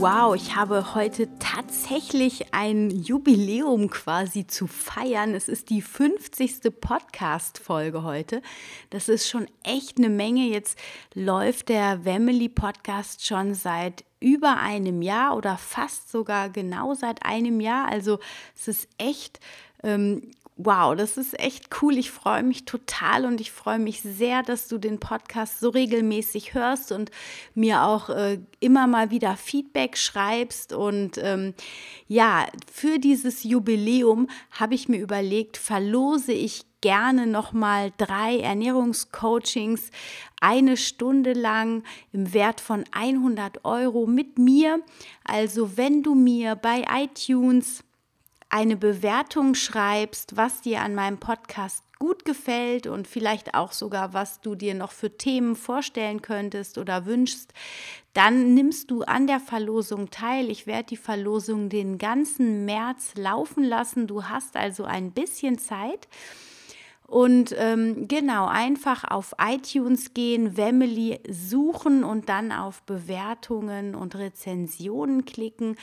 Wow, ich habe heute tatsächlich ein Jubiläum quasi zu feiern. Es ist die 50. Podcast-Folge heute. Das ist schon echt eine Menge. Jetzt läuft der Family Podcast schon seit über einem Jahr oder fast sogar genau seit einem Jahr. Also es ist echt ähm, wow, das ist echt cool. Ich freue mich total und ich freue mich sehr, dass du den Podcast so regelmäßig hörst und mir auch äh, immer mal wieder Feedback schreibst. Und ähm, ja, für dieses Jubiläum habe ich mir überlegt, verlose ich gerne nochmal drei Ernährungscoachings, eine Stunde lang im Wert von 100 Euro mit mir. Also wenn du mir bei iTunes eine Bewertung schreibst, was dir an meinem Podcast gut gefällt und vielleicht auch sogar, was du dir noch für Themen vorstellen könntest oder wünschst, dann nimmst du an der Verlosung teil. Ich werde die Verlosung den ganzen März laufen lassen. Du hast also ein bisschen Zeit. Und ähm, genau, einfach auf iTunes gehen, Family suchen und dann auf Bewertungen und Rezensionen klicken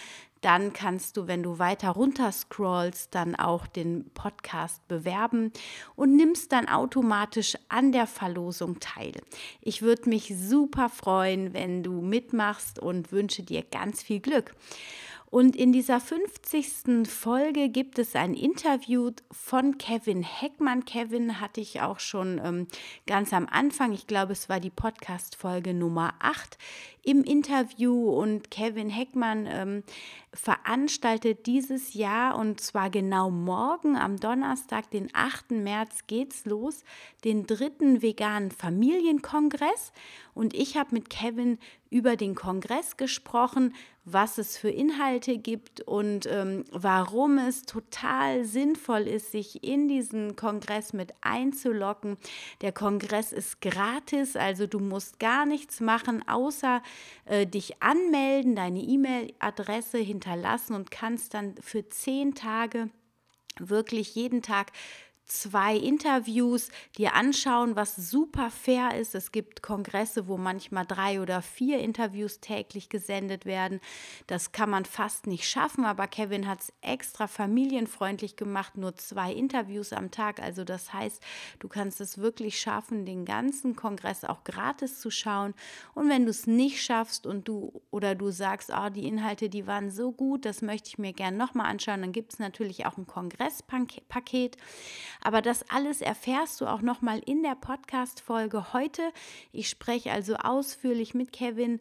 dann kannst du, wenn du weiter runter scrollst, dann auch den Podcast bewerben und nimmst dann automatisch an der Verlosung teil. Ich würde mich super freuen, wenn du mitmachst und wünsche dir ganz viel Glück. Und in dieser 50. Folge gibt es ein Interview von Kevin Heckmann. Kevin hatte ich auch schon ähm, ganz am Anfang, ich glaube, es war die Podcast-Folge Nummer 8 im Interview. Und Kevin Heckmann ähm, veranstaltet dieses Jahr und zwar genau morgen am Donnerstag, den 8. März, geht's los, den dritten veganen Familienkongress. Und ich habe mit Kevin über den Kongress gesprochen, was es für Inhalte gibt und ähm, warum es total sinnvoll ist, sich in diesen Kongress mit einzulocken. Der Kongress ist gratis, also du musst gar nichts machen, außer äh, dich anmelden, deine E-Mail-Adresse hinterlassen und kannst dann für zehn Tage wirklich jeden Tag zwei Interviews dir anschauen, was super fair ist. Es gibt Kongresse, wo manchmal drei oder vier Interviews täglich gesendet werden. Das kann man fast nicht schaffen, aber Kevin hat es extra familienfreundlich gemacht, nur zwei Interviews am Tag. Also das heißt, du kannst es wirklich schaffen, den ganzen Kongress auch gratis zu schauen. Und wenn du es nicht schaffst und du oder du sagst, oh, die Inhalte, die waren so gut, das möchte ich mir gerne nochmal anschauen, dann gibt es natürlich auch ein Kongresspaket. Aber das alles erfährst du auch nochmal in der Podcast-Folge heute. Ich spreche also ausführlich mit Kevin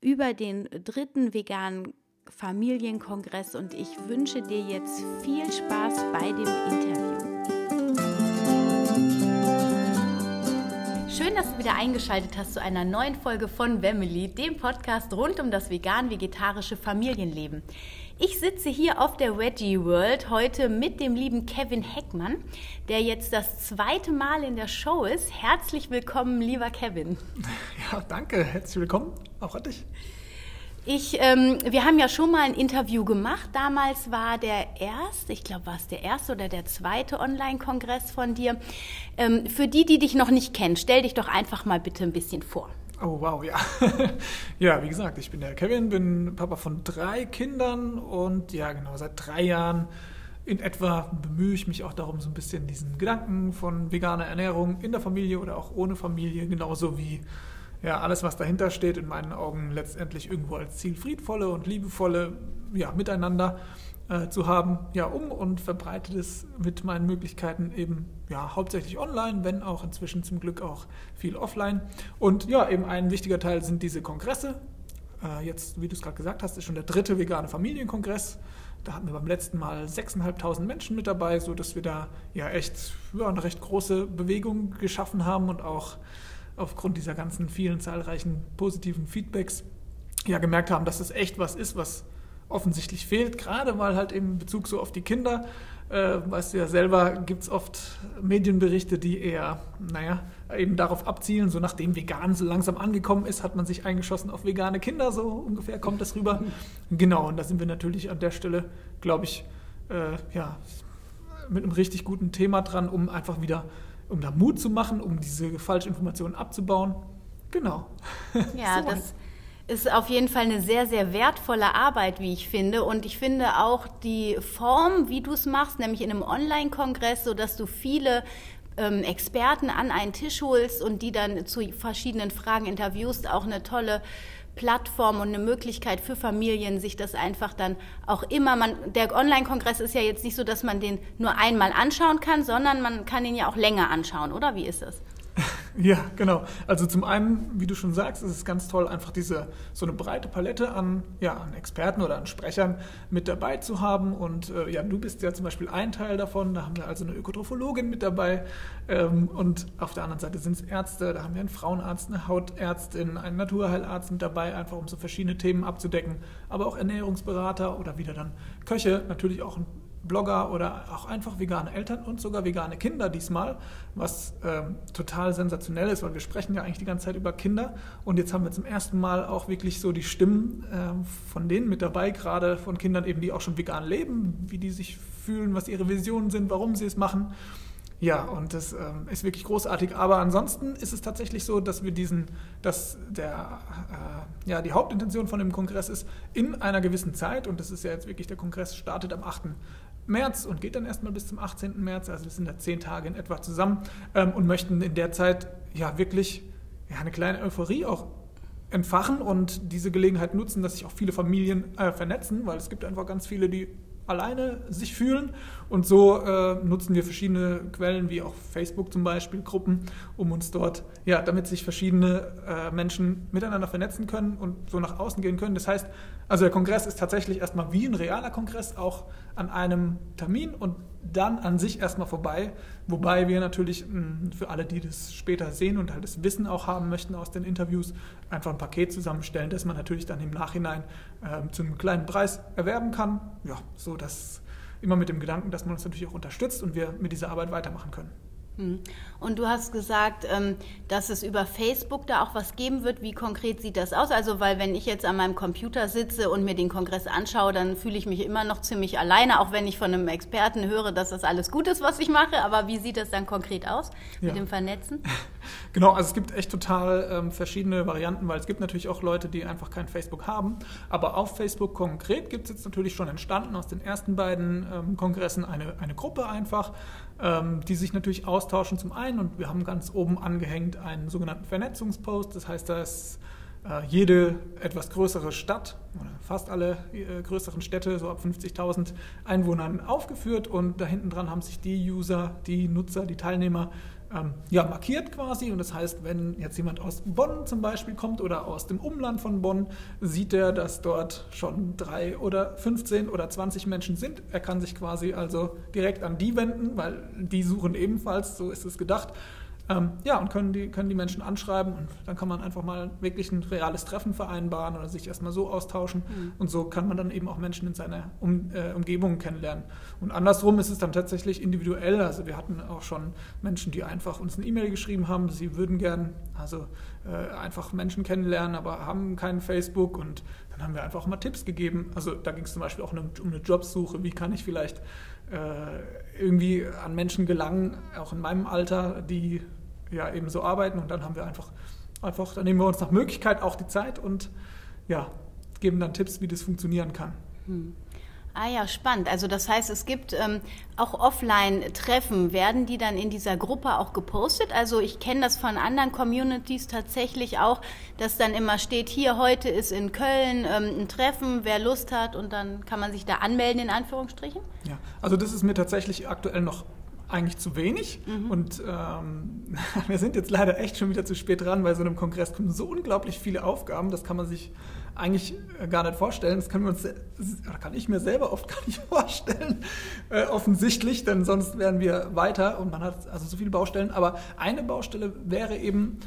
über den dritten veganen Familienkongress und ich wünsche dir jetzt viel Spaß bei dem Interview. Schön, dass du wieder eingeschaltet hast zu einer neuen Folge von Family, dem Podcast rund um das vegan-vegetarische Familienleben. Ich sitze hier auf der Veggie World heute mit dem lieben Kevin Heckmann, der jetzt das zweite Mal in der Show ist. Herzlich willkommen, lieber Kevin. Ja, danke. Herzlich willkommen auch an dich. Ich, ähm, wir haben ja schon mal ein Interview gemacht. Damals war der erste, ich glaube, war es der erste oder der zweite Online-Kongress von dir. Ähm, für die, die dich noch nicht kennen, stell dich doch einfach mal bitte ein bisschen vor. Oh, wow, ja. ja, wie gesagt, ich bin der Kevin, bin Papa von drei Kindern und ja, genau, seit drei Jahren in etwa bemühe ich mich auch darum, so ein bisschen diesen Gedanken von veganer Ernährung in der Familie oder auch ohne Familie, genauso wie ja, alles, was dahinter steht, in meinen Augen letztendlich irgendwo als Ziel friedvolle und liebevolle ja, Miteinander äh, zu haben, ja, um und verbreitet es mit meinen Möglichkeiten eben ja, hauptsächlich online, wenn auch inzwischen zum Glück auch viel offline. Und ja, eben ein wichtiger Teil sind diese Kongresse. Äh, jetzt, wie du es gerade gesagt hast, ist schon der dritte vegane Familienkongress. Da hatten wir beim letzten Mal 6.500 Menschen mit dabei, sodass wir da ja echt ja, eine recht große Bewegung geschaffen haben und auch aufgrund dieser ganzen vielen zahlreichen positiven Feedbacks ja gemerkt haben, dass das echt was ist, was offensichtlich fehlt, gerade weil halt eben Bezug so auf die Kinder, äh, weißt du ja selber, gibt es oft Medienberichte, die eher, naja, eben darauf abzielen, so nachdem vegan so langsam angekommen ist, hat man sich eingeschossen auf vegane Kinder, so ungefähr kommt das rüber. Genau, und da sind wir natürlich an der Stelle, glaube ich, äh, ja, mit einem richtig guten Thema dran, um einfach wieder, um da Mut zu machen, um diese Falschinformationen abzubauen. Genau. Ja, so das ist auf jeden Fall eine sehr, sehr wertvolle Arbeit, wie ich finde. Und ich finde auch die Form, wie du es machst, nämlich in einem Online-Kongress, sodass du viele ähm, Experten an einen Tisch holst und die dann zu verschiedenen Fragen interviewst, auch eine tolle Plattform und eine Möglichkeit für Familien, sich das einfach dann auch immer, man, der Online-Kongress ist ja jetzt nicht so, dass man den nur einmal anschauen kann, sondern man kann ihn ja auch länger anschauen, oder? Wie ist es? Ja, genau. Also zum einen, wie du schon sagst, ist es ganz toll, einfach diese so eine breite Palette an, ja, an Experten oder an Sprechern mit dabei zu haben. Und äh, ja, du bist ja zum Beispiel ein Teil davon. Da haben wir also eine Ökotrophologin mit dabei. Ähm, und auf der anderen Seite sind es Ärzte. Da haben wir einen Frauenarzt, eine Hautärztin, einen Naturheilarzt mit dabei, einfach um so verschiedene Themen abzudecken. Aber auch Ernährungsberater oder wieder dann Köche, natürlich auch ein Blogger oder auch einfach vegane Eltern und sogar vegane Kinder diesmal, was ähm, total sensationell ist, weil wir sprechen ja eigentlich die ganze Zeit über Kinder und jetzt haben wir zum ersten Mal auch wirklich so die Stimmen äh, von denen mit dabei, gerade von Kindern eben, die auch schon vegan leben, wie die sich fühlen, was ihre Visionen sind, warum sie es machen. Ja, und das ähm, ist wirklich großartig. Aber ansonsten ist es tatsächlich so, dass wir diesen, dass der, äh, ja, die Hauptintention von dem Kongress ist, in einer gewissen Zeit, und das ist ja jetzt wirklich, der Kongress startet am 8. März und geht dann erstmal bis zum 18. März, also wir sind da zehn Tage in etwa zusammen ähm, und möchten in der Zeit ja wirklich ja, eine kleine Euphorie auch entfachen und diese Gelegenheit nutzen, dass sich auch viele Familien äh, vernetzen, weil es gibt einfach ganz viele, die alleine sich fühlen. Und so äh, nutzen wir verschiedene Quellen, wie auch Facebook zum Beispiel, Gruppen, um uns dort, ja, damit sich verschiedene äh, Menschen miteinander vernetzen können und so nach außen gehen können. Das heißt, also der Kongress ist tatsächlich erstmal wie ein realer Kongress, auch an einem Termin und dann an sich erstmal vorbei. Wobei wir natürlich mh, für alle, die das später sehen und halt das Wissen auch haben möchten aus den Interviews, einfach ein Paket zusammenstellen, das man natürlich dann im Nachhinein äh, zu einem kleinen Preis erwerben kann. Ja, so dass immer mit dem Gedanken, dass man uns natürlich auch unterstützt und wir mit dieser Arbeit weitermachen können. Hm. Und du hast gesagt, ähm, dass es über Facebook da auch was geben wird. Wie konkret sieht das aus? Also, weil wenn ich jetzt an meinem Computer sitze und mir den Kongress anschaue, dann fühle ich mich immer noch ziemlich alleine, auch wenn ich von einem Experten höre, dass das alles gut ist, was ich mache. Aber wie sieht das dann konkret aus mit ja. dem Vernetzen? Genau, also es gibt echt total ähm, verschiedene Varianten, weil es gibt natürlich auch Leute, die einfach kein Facebook haben. Aber auf Facebook konkret gibt es jetzt natürlich schon entstanden aus den ersten beiden ähm, Kongressen eine, eine Gruppe einfach, ähm, die sich natürlich austauschen zum einen und wir haben ganz oben angehängt einen sogenannten Vernetzungspost. Das heißt, da ist äh, jede etwas größere Stadt oder fast alle äh, größeren Städte so ab 50.000 Einwohnern aufgeführt und da hinten dran haben sich die User, die Nutzer, die Teilnehmer ähm, ja, markiert quasi. Und das heißt, wenn jetzt jemand aus Bonn zum Beispiel kommt oder aus dem Umland von Bonn, sieht er, dass dort schon drei oder 15 oder 20 Menschen sind. Er kann sich quasi also direkt an die wenden, weil die suchen ebenfalls, so ist es gedacht. Ähm, ja, und können die, können die Menschen anschreiben und dann kann man einfach mal wirklich ein reales Treffen vereinbaren oder sich erstmal so austauschen. Mhm. Und so kann man dann eben auch Menschen in seiner um, äh, Umgebung kennenlernen. Und andersrum ist es dann tatsächlich individuell. Also wir hatten auch schon Menschen, die einfach uns eine E-Mail geschrieben haben, sie würden gern also äh, einfach Menschen kennenlernen, aber haben keinen Facebook und dann haben wir einfach mal Tipps gegeben. Also da ging es zum Beispiel auch um eine Jobsuche. Wie kann ich vielleicht irgendwie an Menschen gelangen, auch in meinem Alter, die ja eben so arbeiten. Und dann haben wir einfach, einfach, dann nehmen wir uns nach Möglichkeit auch die Zeit und ja, geben dann Tipps, wie das funktionieren kann. Hm. Ah ja, spannend. Also das heißt, es gibt ähm, auch Offline-Treffen. Werden die dann in dieser Gruppe auch gepostet? Also ich kenne das von anderen Communities tatsächlich auch, dass dann immer steht, hier heute ist in Köln ähm, ein Treffen, wer Lust hat und dann kann man sich da anmelden, in Anführungsstrichen? Ja, also das ist mir tatsächlich aktuell noch eigentlich zu wenig. Mhm. Und ähm, wir sind jetzt leider echt schon wieder zu spät dran. Bei so einem Kongress kommen so unglaublich viele Aufgaben, das kann man sich eigentlich äh, gar nicht vorstellen. Das können wir uns, oder kann ich mir selber oft gar nicht vorstellen, äh, offensichtlich, denn sonst wären wir weiter und man hat also so viele Baustellen. Aber eine Baustelle wäre eben,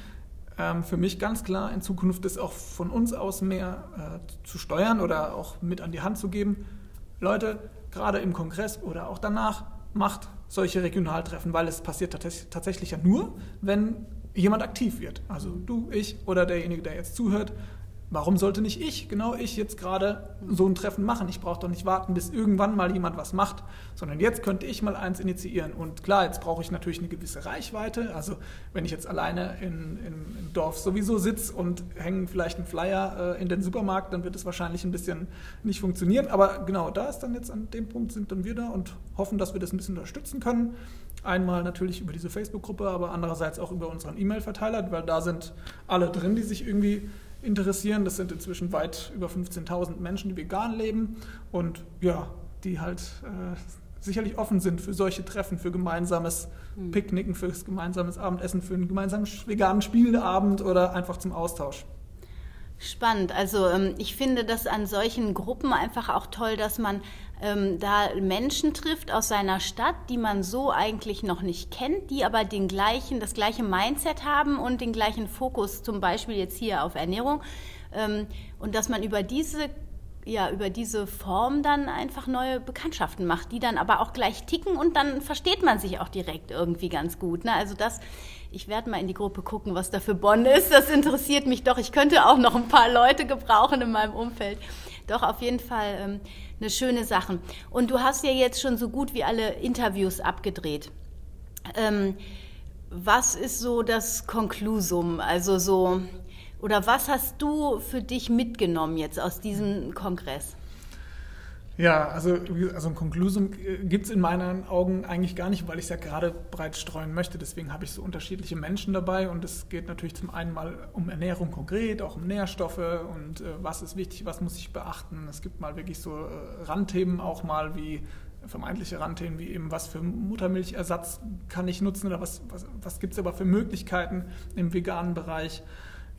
ähm, für mich ganz klar in Zukunft das auch von uns aus mehr äh, zu steuern oder auch mit an die Hand zu geben. Leute, gerade im Kongress oder auch danach, macht solche Regionaltreffen, weil es passiert tatsächlich ja nur, wenn jemand aktiv wird. Also du, ich oder derjenige, der jetzt zuhört, Warum sollte nicht ich, genau ich, jetzt gerade so ein Treffen machen? Ich brauche doch nicht warten, bis irgendwann mal jemand was macht, sondern jetzt könnte ich mal eins initiieren. Und klar, jetzt brauche ich natürlich eine gewisse Reichweite. Also wenn ich jetzt alleine in, in, im Dorf sowieso sitze und hänge vielleicht einen Flyer äh, in den Supermarkt, dann wird es wahrscheinlich ein bisschen nicht funktionieren. Aber genau, da ist dann jetzt an dem Punkt sind dann wir da und hoffen, dass wir das ein bisschen unterstützen können. Einmal natürlich über diese Facebook-Gruppe, aber andererseits auch über unseren E-Mail-Verteiler, weil da sind alle drin, die sich irgendwie interessieren. Das sind inzwischen weit über 15.000 Menschen, die vegan leben und ja, die halt äh, sicherlich offen sind für solche Treffen, für gemeinsames mhm. Picknicken, für gemeinsames Abendessen, für einen gemeinsamen veganen Spieleabend oder einfach zum Austausch. Spannend. Also ähm, ich finde das an solchen Gruppen einfach auch toll, dass man ähm, da Menschen trifft aus seiner Stadt, die man so eigentlich noch nicht kennt, die aber den gleichen, das gleiche Mindset haben und den gleichen Fokus, zum Beispiel jetzt hier auf Ernährung. Ähm, und dass man über diese ja, über diese Form dann einfach neue Bekanntschaften macht, die dann aber auch gleich ticken und dann versteht man sich auch direkt irgendwie ganz gut. Ne? Also das, ich werde mal in die Gruppe gucken, was da für Bonn ist. Das interessiert mich doch. Ich könnte auch noch ein paar Leute gebrauchen in meinem Umfeld. Doch, auf jeden Fall ähm, eine schöne Sache. Und du hast ja jetzt schon so gut wie alle Interviews abgedreht. Ähm, was ist so das Konklusum? Also so, oder was hast du für dich mitgenommen jetzt aus diesem Kongress? Ja, also, also ein Konklusum gibt es in meinen Augen eigentlich gar nicht, weil ich es ja gerade breit streuen möchte. Deswegen habe ich so unterschiedliche Menschen dabei und es geht natürlich zum einen mal um Ernährung konkret, auch um Nährstoffe und äh, was ist wichtig, was muss ich beachten. Es gibt mal wirklich so äh, Randthemen auch mal wie vermeintliche Randthemen wie eben, was für Muttermilchersatz kann ich nutzen oder was, was, was gibt es aber für Möglichkeiten im veganen Bereich.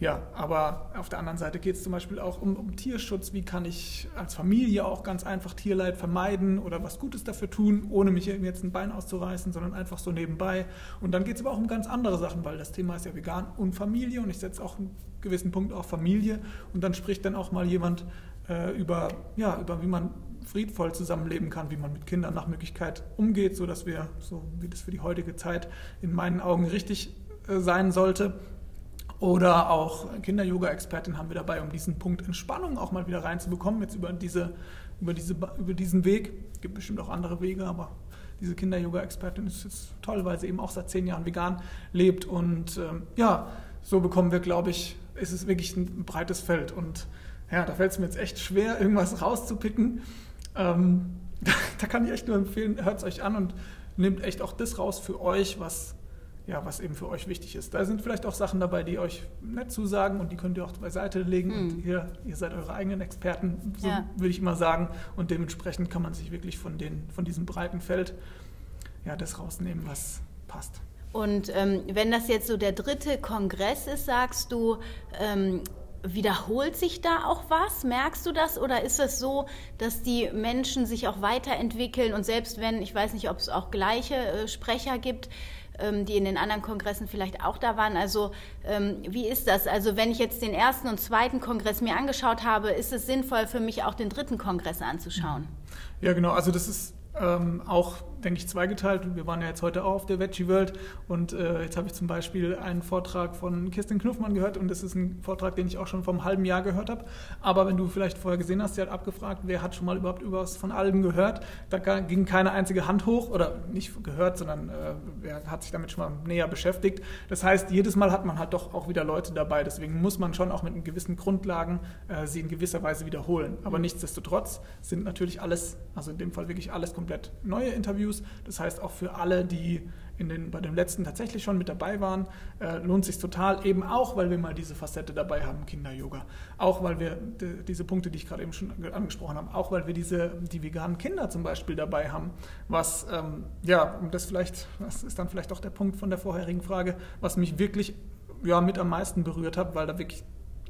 Ja, aber auf der anderen Seite geht es zum Beispiel auch um, um, Tierschutz. Wie kann ich als Familie auch ganz einfach Tierleid vermeiden oder was Gutes dafür tun, ohne mich jetzt ein Bein auszureißen, sondern einfach so nebenbei. Und dann geht es aber auch um ganz andere Sachen, weil das Thema ist ja vegan und Familie und ich setze auch einen gewissen Punkt auf Familie. Und dann spricht dann auch mal jemand äh, über, ja, über wie man friedvoll zusammenleben kann, wie man mit Kindern nach Möglichkeit umgeht, sodass wir, so wie das für die heutige Zeit in meinen Augen richtig äh, sein sollte, oder auch Kinder-Yoga-Expertin haben wir dabei, um diesen Punkt Entspannung auch mal wieder reinzubekommen, jetzt über, diese, über, diese, über diesen Weg. Es gibt bestimmt auch andere Wege, aber diese Kinder-Yoga-Expertin ist jetzt toll, weil sie eben auch seit zehn Jahren vegan lebt. Und ähm, ja, so bekommen wir, glaube ich, ist es wirklich ein breites Feld. Und ja, da fällt es mir jetzt echt schwer, irgendwas rauszupicken. Ähm, da, da kann ich echt nur empfehlen, hört es euch an und nehmt echt auch das raus für euch, was ja, was eben für euch wichtig ist. Da sind vielleicht auch Sachen dabei, die euch nett zusagen und die könnt ihr auch beiseite legen. Mhm. Und ihr, ihr seid eure eigenen Experten, so ja. würde ich immer sagen. Und dementsprechend kann man sich wirklich von, den, von diesem breiten Feld ja, das rausnehmen, was passt. Und ähm, wenn das jetzt so der dritte Kongress ist, sagst du, ähm, wiederholt sich da auch was? Merkst du das? Oder ist es so, dass die Menschen sich auch weiterentwickeln und selbst wenn, ich weiß nicht, ob es auch gleiche äh, Sprecher gibt, die in den anderen Kongressen vielleicht auch da waren. Also ähm, wie ist das? Also wenn ich jetzt den ersten und zweiten Kongress mir angeschaut habe, ist es sinnvoll für mich auch den dritten Kongress anzuschauen? Ja, genau. Also das ist ähm, auch denke ich, zweigeteilt. Wir waren ja jetzt heute auch auf der Veggie World und äh, jetzt habe ich zum Beispiel einen Vortrag von Kirsten Knuffmann gehört und das ist ein Vortrag, den ich auch schon vor einem halben Jahr gehört habe. Aber wenn du vielleicht vorher gesehen hast, sie hat abgefragt, wer hat schon mal überhaupt über was von Algen gehört, da ging keine einzige Hand hoch oder nicht gehört, sondern äh, wer hat sich damit schon mal näher beschäftigt. Das heißt, jedes Mal hat man halt doch auch wieder Leute dabei. Deswegen muss man schon auch mit gewissen Grundlagen äh, sie in gewisser Weise wiederholen. Aber nichtsdestotrotz sind natürlich alles, also in dem Fall wirklich alles komplett neue Interviews Interviews. Das heißt, auch für alle, die in den, bei dem letzten tatsächlich schon mit dabei waren, äh, lohnt sich total, eben auch, weil wir mal diese Facette dabei haben, Kinder-Yoga. Auch weil wir die, diese Punkte, die ich gerade eben schon angesprochen habe, auch weil wir diese, die veganen Kinder zum Beispiel dabei haben, was, ähm, ja, das vielleicht, das ist dann vielleicht auch der Punkt von der vorherigen Frage, was mich wirklich ja, mit am meisten berührt hat, weil da wirklich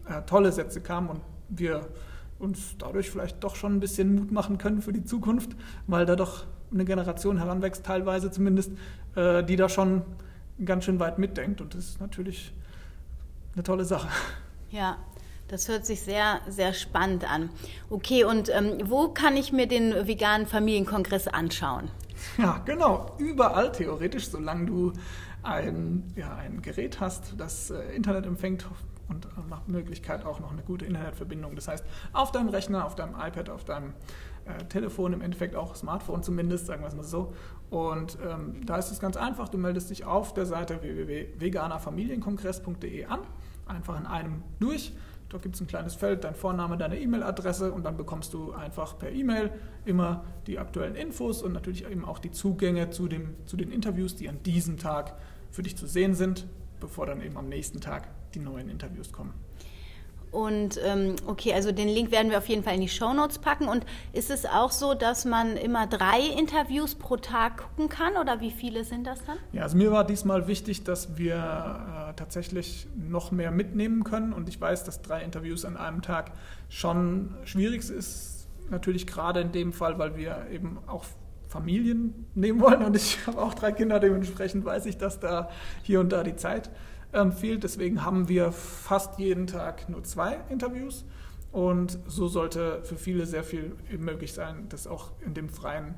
äh, tolle Sätze kamen und wir uns dadurch vielleicht doch schon ein bisschen Mut machen können für die Zukunft, weil da doch eine Generation heranwächst, teilweise zumindest, äh, die da schon ganz schön weit mitdenkt. Und das ist natürlich eine tolle Sache. Ja, das hört sich sehr, sehr spannend an. Okay, und ähm, wo kann ich mir den veganen Familienkongress anschauen? Ja, genau. Überall theoretisch, solange du ein, ja, ein Gerät hast, das äh, Internet empfängt und nach Möglichkeit auch noch eine gute Internetverbindung. Das heißt, auf deinem Rechner, auf deinem iPad, auf deinem äh, Telefon, im Endeffekt auch Smartphone zumindest, sagen wir es mal so. Und ähm, da ist es ganz einfach, du meldest dich auf der Seite www.veganerfamilienkongress.de an, einfach in einem durch Dort gibt es ein kleines Feld, dein Vorname, deine E-Mail-Adresse und dann bekommst du einfach per E-Mail immer die aktuellen Infos und natürlich eben auch die Zugänge zu, dem, zu den Interviews, die an diesem Tag für dich zu sehen sind, bevor dann eben am nächsten Tag die neuen Interviews kommen. Und ähm, okay, also den Link werden wir auf jeden Fall in die Show Notes packen. Und ist es auch so, dass man immer drei Interviews pro Tag gucken kann oder wie viele sind das dann? Ja, also mir war diesmal wichtig, dass wir äh, tatsächlich noch mehr mitnehmen können. Und ich weiß, dass drei Interviews an einem Tag schon schwierig ist. Natürlich gerade in dem Fall, weil wir eben auch Familien nehmen wollen. Und ich habe auch drei Kinder, dementsprechend weiß ich, dass da hier und da die Zeit ähm, fehlt. Deswegen haben wir fast jeden Tag nur zwei Interviews. Und so sollte für viele sehr viel möglich sein, das auch in dem freien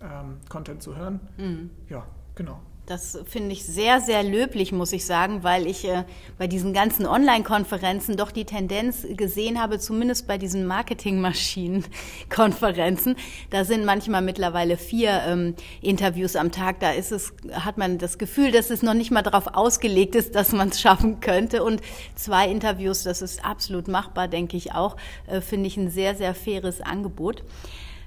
ähm, Content zu hören. Mhm. Ja, genau. Das finde ich sehr, sehr löblich, muss ich sagen, weil ich äh, bei diesen ganzen Online-Konferenzen doch die Tendenz gesehen habe, zumindest bei diesen Marketing-Maschinen-Konferenzen, da sind manchmal mittlerweile vier ähm, Interviews am Tag. Da ist es, hat man das Gefühl, dass es noch nicht mal darauf ausgelegt ist, dass man es schaffen könnte. Und zwei Interviews, das ist absolut machbar, denke ich auch, äh, finde ich ein sehr, sehr faires Angebot.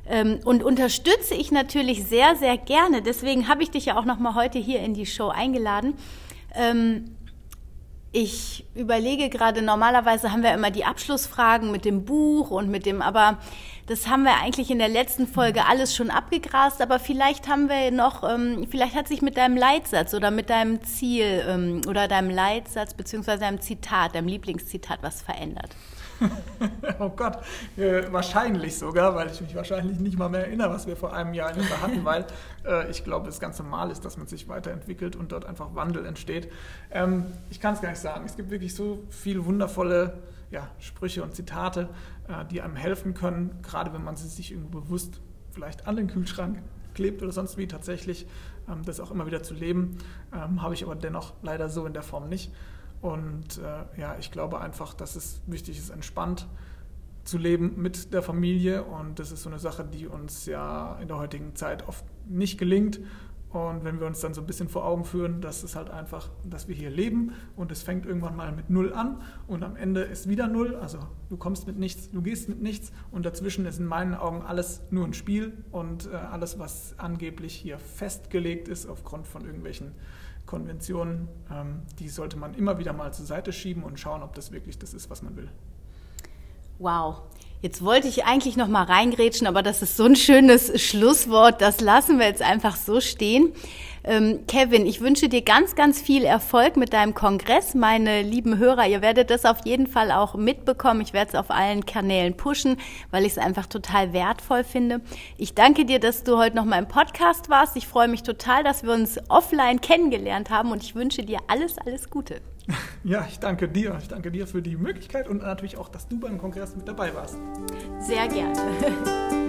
Ähm, und unterstütze ich natürlich sehr, sehr gerne. Deswegen habe ich dich ja auch noch mal heute hier in die Show eingeladen. Ähm, ich überlege gerade, normalerweise haben wir immer die Abschlussfragen mit dem Buch und mit dem, aber das haben wir eigentlich in der letzten Folge alles schon abgegrast, aber vielleicht haben wir noch, ähm, vielleicht hat sich mit deinem Leitsatz oder mit deinem Ziel oder deinem Leitsatz beziehungsweise deinem Zitat, deinem Lieblingszitat was verändert. oh Gott, äh, wahrscheinlich sogar, weil ich mich wahrscheinlich nicht mal mehr erinnere, was wir vor einem Jahr in hatten, weil äh, ich glaube, es ganz normal ist, dass man sich weiterentwickelt und dort einfach Wandel entsteht. Ähm, ich kann es gar nicht sagen. Es gibt wirklich so viele wundervolle ja, Sprüche und Zitate, äh, die einem helfen können, gerade wenn man sie sich irgendwo bewusst vielleicht an den Kühlschrank klebt oder sonst wie tatsächlich, ähm, das auch immer wieder zu leben, ähm, habe ich aber dennoch leider so in der Form nicht. Und äh, ja, ich glaube einfach, dass es wichtig ist, entspannt zu leben mit der Familie. Und das ist so eine Sache, die uns ja in der heutigen Zeit oft nicht gelingt. Und wenn wir uns dann so ein bisschen vor Augen führen, dass es halt einfach, dass wir hier leben und es fängt irgendwann mal mit Null an und am Ende ist wieder Null. Also du kommst mit nichts, du gehst mit nichts und dazwischen ist in meinen Augen alles nur ein Spiel und äh, alles, was angeblich hier festgelegt ist aufgrund von irgendwelchen Konventionen, ähm, die sollte man immer wieder mal zur Seite schieben und schauen, ob das wirklich das ist, was man will. Wow. Jetzt wollte ich eigentlich noch mal reingrätschen, aber das ist so ein schönes Schlusswort. Das lassen wir jetzt einfach so stehen. Ähm, Kevin, ich wünsche dir ganz, ganz viel Erfolg mit deinem Kongress. Meine lieben Hörer, ihr werdet das auf jeden Fall auch mitbekommen. Ich werde es auf allen Kanälen pushen, weil ich es einfach total wertvoll finde. Ich danke dir, dass du heute noch mal im Podcast warst. Ich freue mich total, dass wir uns offline kennengelernt haben und ich wünsche dir alles, alles Gute. Ja, ich danke dir. Ich danke dir für die Möglichkeit und natürlich auch, dass du beim Kongress mit dabei warst. Sehr gerne.